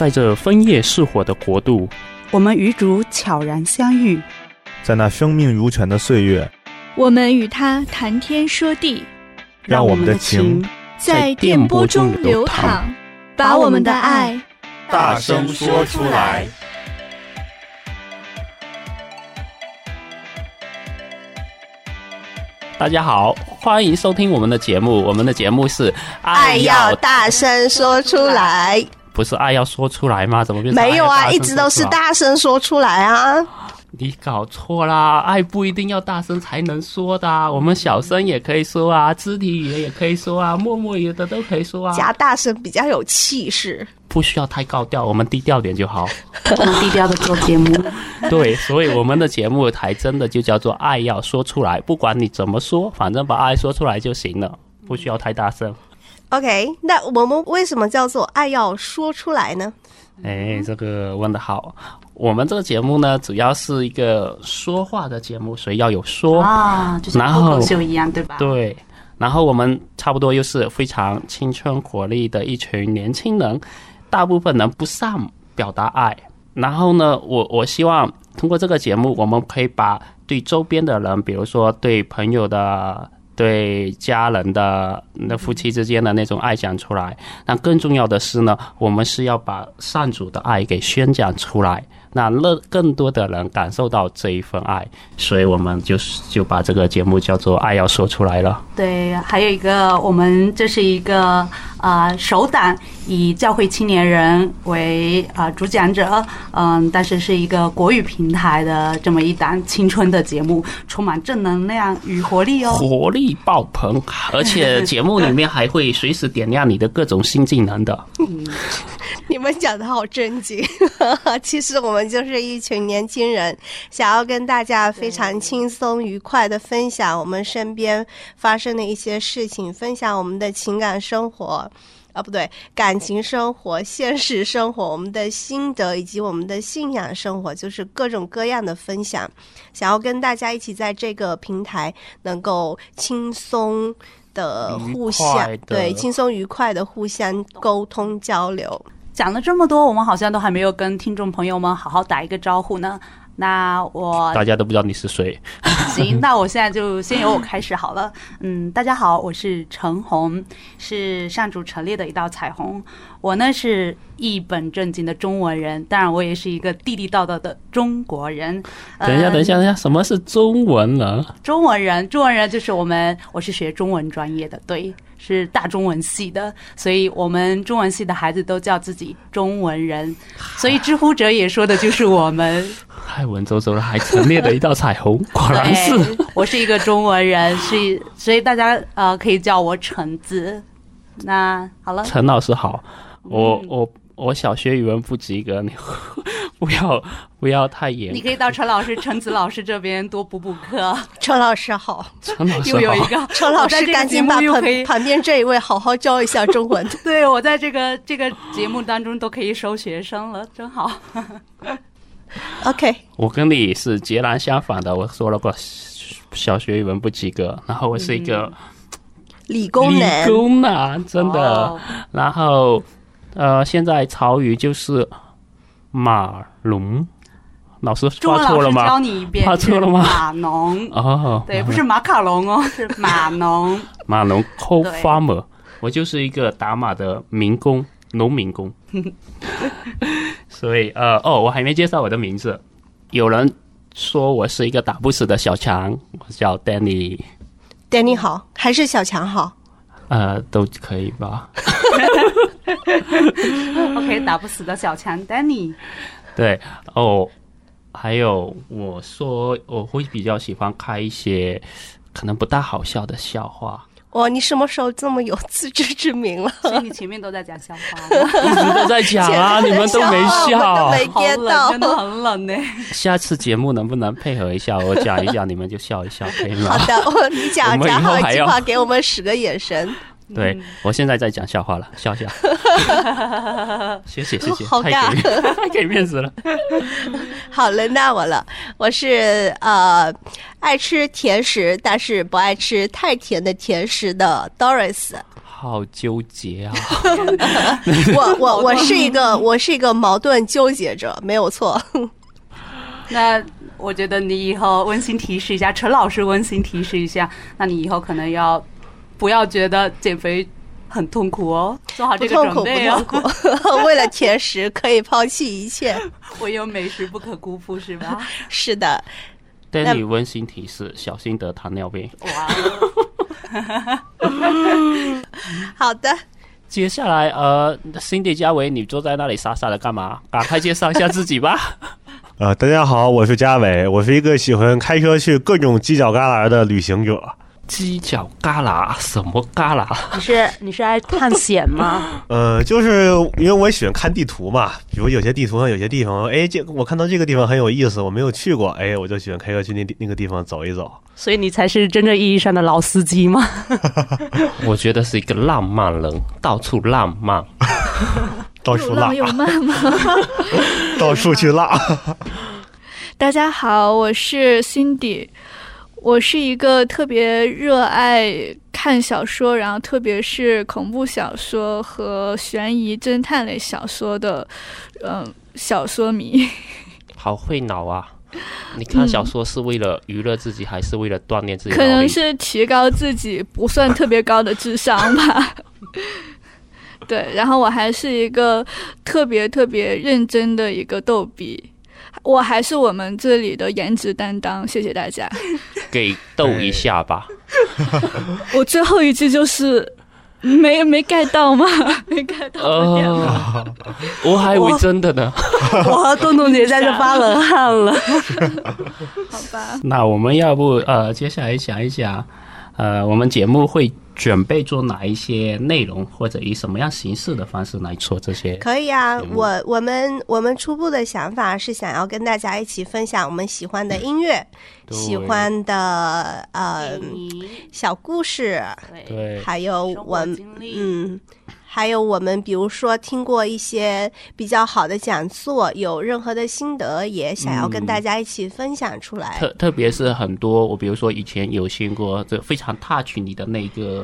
在这枫叶似火的国度，我们与主悄然相遇，在那生命如泉的岁月，我们与他谈天说地，让我们的情在电波中流淌，把我们的爱大声说出来。大家好，欢迎收听我们的节目。我们的节目是爱要大声说出来，不是爱要说出来吗？怎么变成没有啊？一直都是大声说出来啊！你搞错啦！爱不一定要大声才能说的，啊，我们小声也可以说啊，肢体语言也可以说啊，默默语的都可以说啊。加大声比较有气势。不需要太高调，我们低调点就好。我们低调的做节目。对，所以我们的节目台真的就叫做“爱要说出来”，不管你怎么说，反正把爱说出来就行了，不需要太大声。OK，那我们为什么叫做“爱要说出来”呢？哎，这个问的好。我们这个节目呢，主要是一个说话的节目，所以要有说啊，就像脱口秀一样，对吧？对。然后我们差不多又是非常青春活力的一群年轻人。大部分人不善表达爱，然后呢，我我希望通过这个节目，我们可以把对周边的人，比如说对朋友的、对家人的、那夫妻之间的那种爱讲出来。但更重要的是呢，我们是要把善主的爱给宣讲出来。那让更多的人感受到这一份爱，所以我们就是就把这个节目叫做“爱要说出来了”。对，还有一个，我们这是一个啊、呃、首档以教会青年人为啊、呃、主讲者，嗯、呃，但是是一个国语平台的这么一档青春的节目，充满正能量与活力哦，活力爆棚，而且节目里面还会随时点亮你的各种新技能的。嗯，你们讲的好正经，其实我们。就是一群年轻人，想要跟大家非常轻松愉快的分享我们身边发生的一些事情，分享我们的情感生活，啊，不对，感情生活、现实生活，我们的心得以及我们的信仰生活，就是各种各样的分享。想要跟大家一起在这个平台能够轻松的互相，对，轻松愉快的互相沟通交流。讲了这么多，我们好像都还没有跟听众朋友们好好打一个招呼呢。那我大家都不知道你是谁。行，那我现在就先由我开始好了。嗯，大家好，我是陈红，是上主陈列的一道彩虹。我呢是一本正经的中文人，当然我也是一个地地道道的中国人。等一下，等一下，等一下，什么是中文人？中文人，中文人就是我们，我是学中文专业的，对。是大中文系的，所以我们中文系的孩子都叫自己中文人，所以知乎者也说的就是我们。还文绉绉的，还陈列了一道彩虹，果然是。我是一个中文人，所以所以大家呃可以叫我橙子。那好了，陈老师好，我我。我小学语文不及格，你不要不要太严。你可以到陈老师、陈子老师这边多补补课。陈老师好，陈老师又有一个 陈老师，赶紧把旁旁边这一位好好教一下中文。对，我在这个这个节目当中都可以收学生了，真好。OK，我跟你是截然相反的。我说了个小学语文不及格，然后我是一个理工男，理工男真的，哦、然后。呃，现在潮语就是马龙，老师发错了吗？教你一遍，发错了吗？马农哦，对，不是马卡龙哦，是马农。马农 co-farmer，我就是一个打马的民工，农民工。所以呃，哦，我还没介绍我的名字。有人说我是一个打不死的小强，我叫 Danny。Danny 好，还是小强好？呃，都可以吧。OK，打不死的小强 Danny。对哦，还有我说我会比较喜欢开一些可能不大好笑的笑话。哇，你什么时候这么有自知之明了？所以你前面都在讲笑话，一直都在讲啊，你们都没笑，都没 get 到，真的很冷呢。下次节目能不能配合一下，我讲一讲，你们就笑一笑，可以吗？好的，我你讲讲好一句话，给我们使个眼神。对，我现在在讲笑话了，笑笑。谢 谢谢谢，好尬，太给面子了。好，轮到我了，我是呃爱吃甜食，但是不爱吃太甜的甜食的 Doris。好纠结啊！我我我是一个我是一个矛盾纠结者，没有错。那我觉得你以后温馨提示一下，陈老师温馨提示一下，那你以后可能要不要觉得减肥很痛苦哦？做好这个准备哦。不痛苦，不痛苦。为了甜食可以抛弃一切，唯有美食不可辜负，是吧？是的。对你温馨提示：小心得糖尿病。哇！好的。接下来，呃，Cindy 嘉伟，你坐在那里傻傻的干嘛？赶快介绍一下自己吧。呃，大家好，我是嘉伟，我是一个喜欢开车去各种犄角旮旯的旅行者。犄角旮旯？什么旮旯？你是你是爱探险吗？呃，就是因为我也喜欢看地图嘛，比如有些地图上有些地方，哎，这我看到这个地方很有意思，我没有去过，哎，我就喜欢开车去那那个地方走一走。所以你才是真正意义上的老司机吗？我觉得是一个浪漫人，到处浪漫。到处浪有漫吗？到处去浪。大家好，我是 Cindy，我是一个特别热爱看小说，然后特别是恐怖小说和悬疑侦探类小说的，嗯、呃，小说迷。好会脑啊！你看小说是为了娱乐自己，嗯、还是为了锻炼自己？可能是提高自己不算特别高的智商吧。对，然后我还是一个特别特别认真的一个逗比，我还是我们这里的颜值担当，谢谢大家。给逗一下吧。我最后一句就是没没盖到吗？没盖到。哦，我还以为真的呢。我和东东姐在这发冷汗了。好吧。那我们要不呃，接下来讲一讲，呃，我们节目会。准备做哪一些内容，或者以什么样形式的方式来做这些？可以啊，我我们我们初步的想法是想要跟大家一起分享我们喜欢的音乐，喜欢的呃小故事，对，还有我嗯。还有我们，比如说听过一些比较好的讲座，有任何的心得，也想要跟大家一起分享出来。嗯、特特别是很多，我比如说以前有听过，这非常 touch 你的那个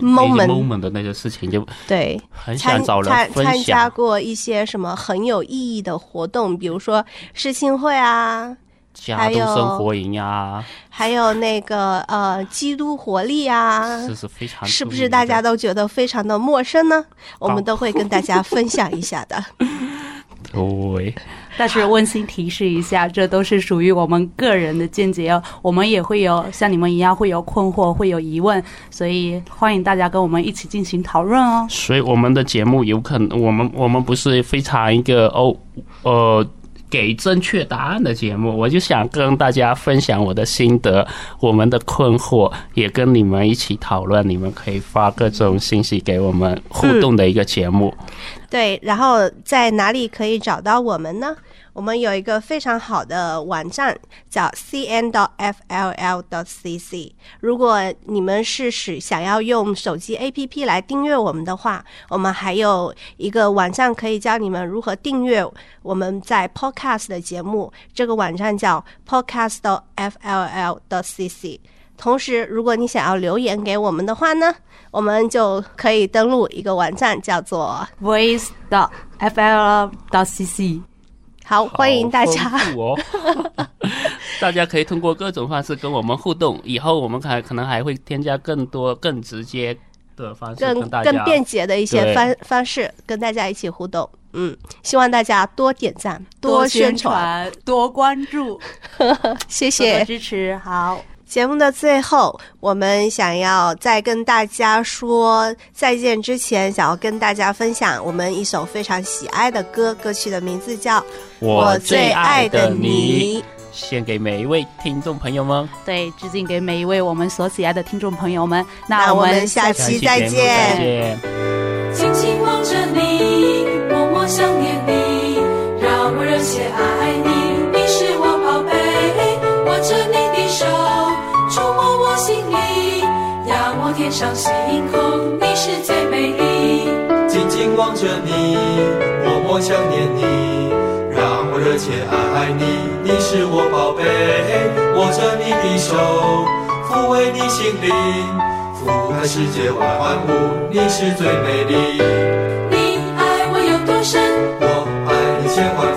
moment moment 的那个事情，就对，很想找人分享。参加过一些什么很有意义的活动，比如说世青会啊。家都生活营呀，还有那个呃，基督活力啊，是是非常，是不是大家都觉得非常的陌生呢？我们都会跟大家分享一下的。对，但是温馨提示一下，这都是属于我们个人的见解哦。我们也会有像你们一样会有困惑，会有疑问，所以欢迎大家跟我们一起进行讨论哦。所以我们的节目有可能，我们我们不是非常一个哦，呃。给正确答案的节目，我就想跟大家分享我的心得，我们的困惑，也跟你们一起讨论。你们可以发各种信息给我们互动的一个节目。嗯。对，然后在哪里可以找到我们呢？我们有一个非常好的网站，叫 cn dot fll dot cc。如果你们是使想要用手机 APP 来订阅我们的话，我们还有一个网站可以教你们如何订阅我们在 Podcast 的节目。这个网站叫 podcast.fll.cc 同时，如果你想要留言给我们的话呢，我们就可以登录一个网站，叫做 voice dot fll dot cc。好，欢迎大家哦！大家可以通过各种方式跟我们互动，以后我们还可能还会添加更多、更直接的方式，更更便捷的一些方方式跟大家一起互动。嗯，希望大家多点赞、多宣传、多关注，谢谢支持。好。节目的最后，我们想要在跟大家说再见之前，想要跟大家分享我们一首非常喜爱的歌，歌曲的名字叫《我最爱的你》，献给每一位听众朋友们。对，致敬给每一位我们所喜爱的听众朋友们。那我们下期再见。天上星空，你是最美丽。静静望着你，默默想念你，让我热切爱你，你是我宝贝。握着你的手，抚慰你心灵。俯瞰世界万物，你是最美丽。你爱我有多深？我爱你千万